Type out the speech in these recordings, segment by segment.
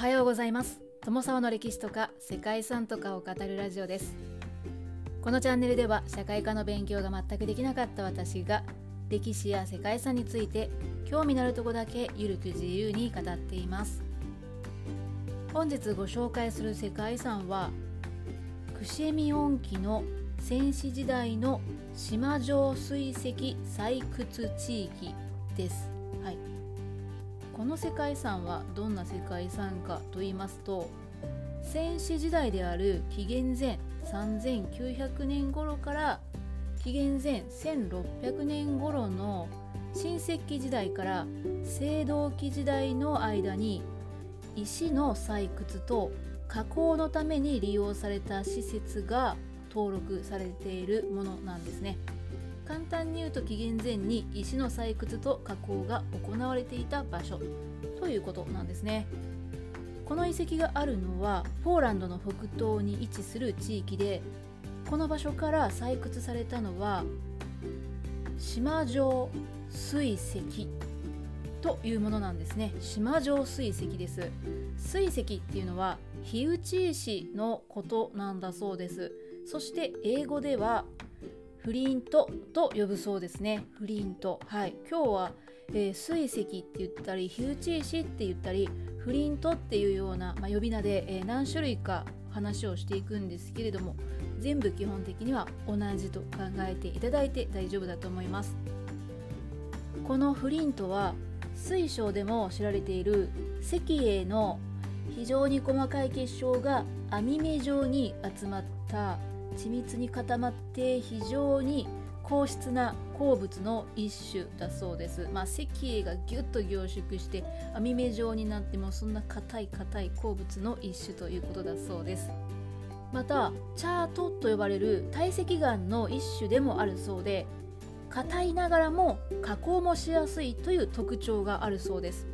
はようございます。友沢の歴史とか世界遺産とかを語るラジオです。このチャンネルでは社会科の勉強が全くできなかった私が歴史や世界遺産について興味のあるとこだけゆるく自由に語っています。本日ご紹介する世界遺産はクシェミオン期の戦死時代の島状水石採掘地域です、この世界遺産はどんな世界遺産かと言いますと戦死時代である紀元前3900年頃から紀元前1600年頃の新石器時代から青銅器時代の間に石の採掘と加工のために利用された施設が登録されているものなんですね。簡単に言うと紀元前に石の採掘と加工が行われていた場所。ということなんですね。この遺跡があるのはポーランドの北東に位置する地域でこの場所から採掘されたのは島状水石というものなんですね。島状水石です。水石っていうのは火打ち石のことなんだそうです。そして英語ではフリントと呼ぶそうですね。フリントはい。今日は、えー、水石って言ったり火打ち石って言ったりフリントっていうような、まあ、呼び名で、えー、何種類か話をしていくんですけれども全部基本的には同じと考えていただいて大丈夫だと思います。このフリントは水晶でも知られている石英の非常に細かい結晶が網目状に集まった緻密に固まって非常に硬質な鉱物の一種だそうです。まあ、石英がギュッと凝縮して網目状になってもそんな硬い硬い鉱物の一種ということだそうです。またチャートと呼ばれる堆積岩の一種でもあるそうで硬いながらも加工もしやすいという特徴があるそうです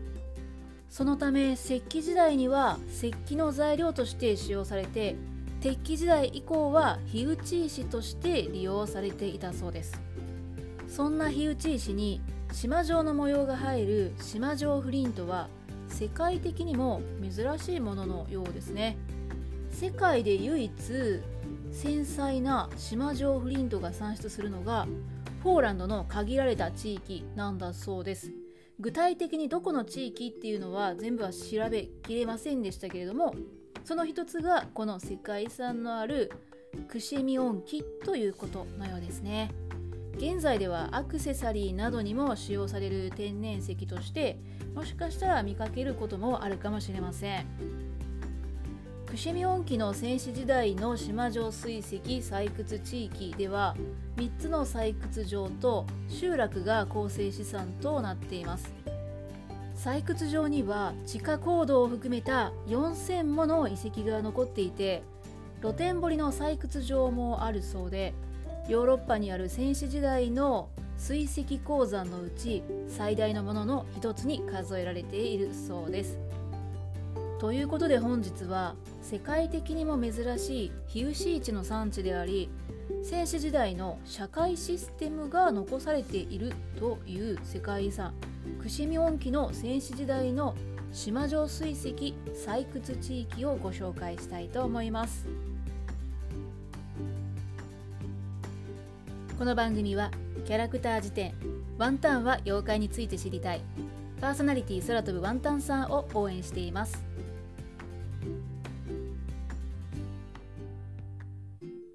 そのため石器時代には石器の材料として使用されて鉄器時代以降は火打ち石として利用されていたそうです。そんな火打ち石に島状の模様が入る島状フリントは世界的にも珍しいもののようですね。世界で唯一繊細な島状フリントが産出するのがポーランドの限られた地域なんだそうです。具体的にどこの地域っていうのは全部は調べきれませんでしたけれどもその一つがこの世界遺産のあるクシェミオン機ということのようですね。現在ではアクセサリーなどにも使用される天然石としてもしかしたら見かけることもあるかもしれません。クシェミオン期の戦死時代の島状水石採掘地域では3つの採掘場と集落が構成資産となっています。採掘場には地下坑道を含めた4000もの遺跡が残っていて露天掘りの採掘場もあるそうでヨーロッパにある戦死時代の水石鉱山のうち最大のものの一つに数えられているそうです。ということで本日は世界的にも珍しいヒウシ市の産地であり戦死時代の社会システムが残されているという世界遺産串見音機の戦死時代の島状水石採掘地域をご紹介したいと思います。この番組はキャラクター辞典ワンタンは妖怪について知りたいパーソナリティ空飛ぶワンタンさんを応援しています。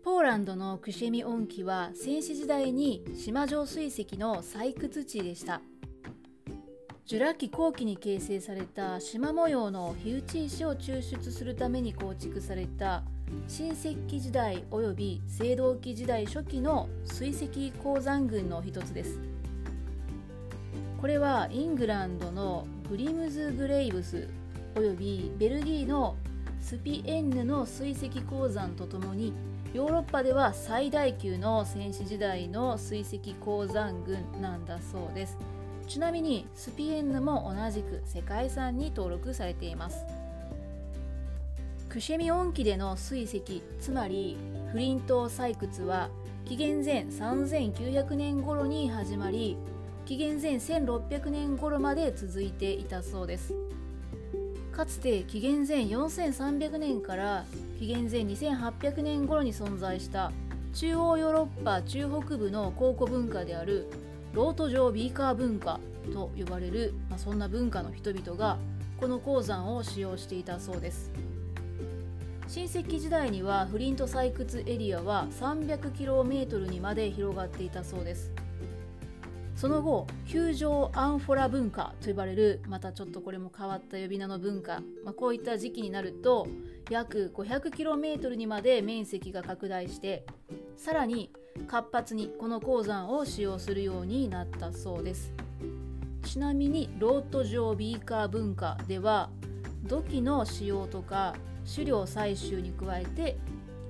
ポーランドのクシェミ音機は戦死時代に島状水石の採掘地でした。ジュラ紀後期に形成された縞模様の火打ち石を抽出するために構築された新石器時代及び青銅器時代初期の水石鉱山群の一つです。これはイングランドのグリムズ・グレイブス及びベルギーのスピエンヌの水石鉱山とともにヨーロッパでは最大級の戦死時代の水石鉱山群なんだそうです。ちなみにスピエンヌも同じく世界遺産に登録されています。クシェミ音機での水石つまりフリント採掘は紀元前3900年頃に始まり紀元前1600年頃まで続いていたそうです。かつて紀元前4300年から紀元前2800年頃に存在した中央ヨーロッパ中北部の考古文化であるロート状ビーカー文化と呼ばれる、まあ、そんな文化の人々がこの鉱山を使用していたそうです。新石器時代にはフリント採掘エリアは 300km にまで広がっていたそうです。その後球状アンフォラ文化と呼ばれるまたちょっとこれも変わった呼び名の文化、まあ、こういった時期になると約 500km にまで面積が拡大してさらに活発にこの鉱山を使用するようになったそうです。ちなみにロート状ビーカー文化では土器の使用とか狩料採集に加えて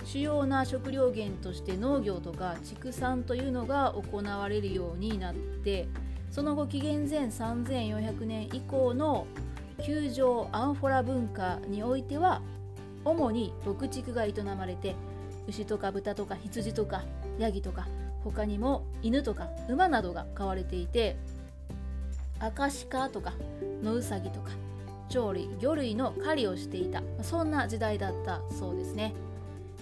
主要な食料源として農業とか畜産というのが行われるようになってその後紀元前3400年以降の球状アンフォラ文化においては主に牧畜が営まれて牛とか豚とか羊とかヤギとか他にも犬とか馬などが飼われていてアカシカとかノウサギとか鳥類魚類の狩りをしていたそんな時代だったそうですね。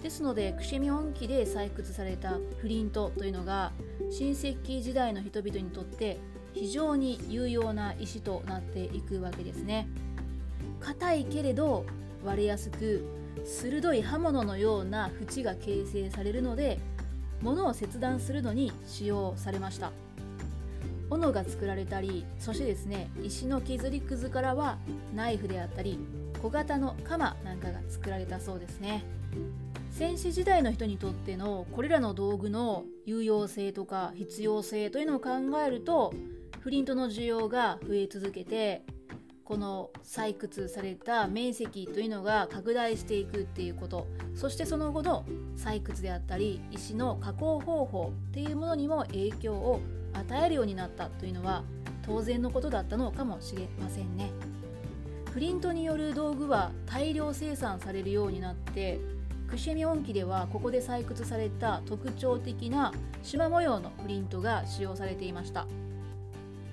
ですのでクシミョン期で採掘されたフリントというのが新石器時代の人々にとって非常に有用な石となっていくわけですね硬いけれど割れやすく鋭い刃物のような縁が形成されるので物を切断するのに使用されました。斧が作られたりそしてですね石の削りくずからはナイフであったり小型の鎌なんかが作られたそうですね。戦士時代の人にとってのこれらの道具の有用性とか必要性というのを考えるとフリントの需要が増え続けてこの採掘された面積というのが拡大していくっていうことそしてその後の採掘であったり石の加工方法っていうものにも影響を与えるようになったというのは当然のことだったのかもしれませんね。プリントによる道具は大量生産されるようになってクシェミ音機ではここで採掘された特徴的な縞模様のプリントが使用されていました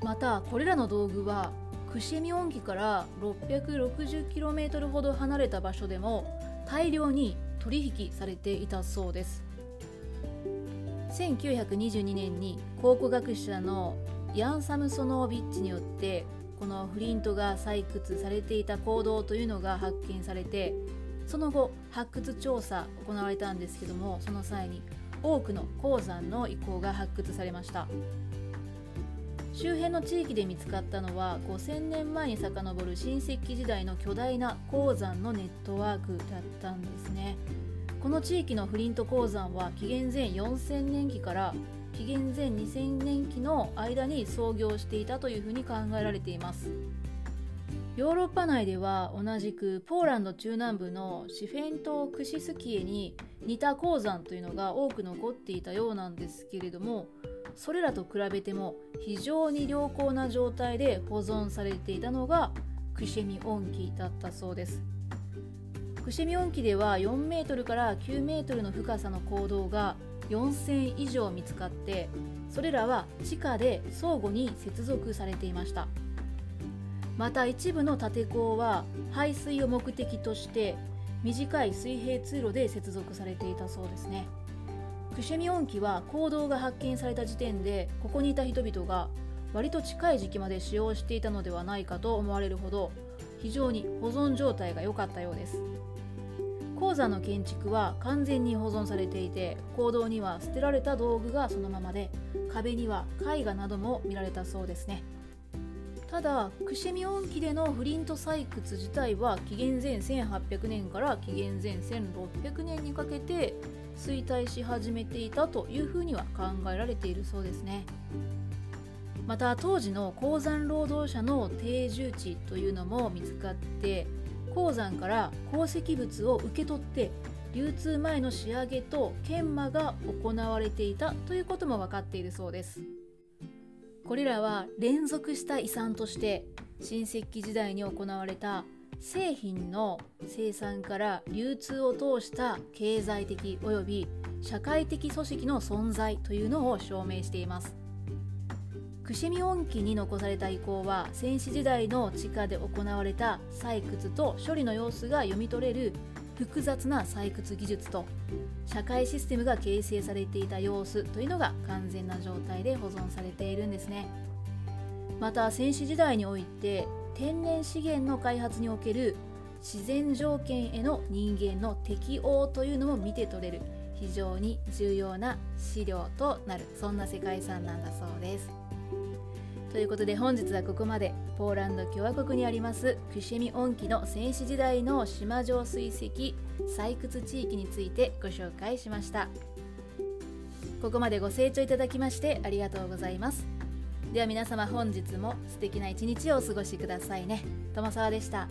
またこれらの道具はクシェミ音機から 660km ほど離れた場所でも大量に取引されていたそうです。1922年に考古学者のヤン・サムソノービッチによってこのフリントが採掘されていた行動というのが発見されてその後発掘調査行われたんですけどもその際に多くの鉱山の遺構が発掘されました。周辺の地域で見つかったのは5000年前に遡る新石器時代の巨大な鉱山のネットワークだったんですね。この地域のフリント鉱山は紀元前4000年期から紀元前2000年期の間に創業していたというふうに考えられています。ヨーロッパ内では同じくポーランド中南部のシフェント・クシスキエに似た鉱山というのが多く残っていたようなんですけれどもそれらと比べても非常に良好な状態で保存されていたのがクシェミ音機だったそうです。クシェミ音機では4メートルから9メートルの深さの坑道が4000以上見つかってそれらは地下で相互に接続されていました。また一部の建坑は排水を目的として短い水平通路で接続されていたそうですね。クシェミ音機は坑道が発見された時点でここにいた人々が割と近い時期まで使用していたのではないかと思われるほど非常に保存状態が良かったようです。鉱山の建築は完全に保存されていて坑道には捨てられた道具がそのままで壁には絵画なども見られたそうですね。ただクシェミ音機でのフリント採掘自体は紀元前1800年から紀元前1600年にかけて衰退し始めていたというふうには考えられているそうですねまた当時の鉱山労働者の定住地というのも見つかって鉱山から鉱石物を受け取って流通前の仕上げと研磨が行われていたということも分かっているそうです。これらは連続した遺産として新石器時代に行われた製品の生産から流通を通した経済的及び社会的組織の存在というのを証明しています。クシミ音記に残された遺構は戦死時代の地下で行われた採掘と処理の様子が読み取れる複雑な採掘技術と社会システムが形成されていた様子というのが完全な状態で保存されているんですね。また戦死時代において天然資源の開発における自然条件への人間の適応というのも見て取れる。非常に重要な資料となる。そんな世界遺産なんだそうです。ということで本日はここまで。ポーランド共和国にありますクシェミ音記の戦死時代の島上水石採掘地域についてご紹介しました。ここまでご清聴いただきましてありがとうございます。では皆様本日も素敵な一日をお過ごしくださいね。友沢でした。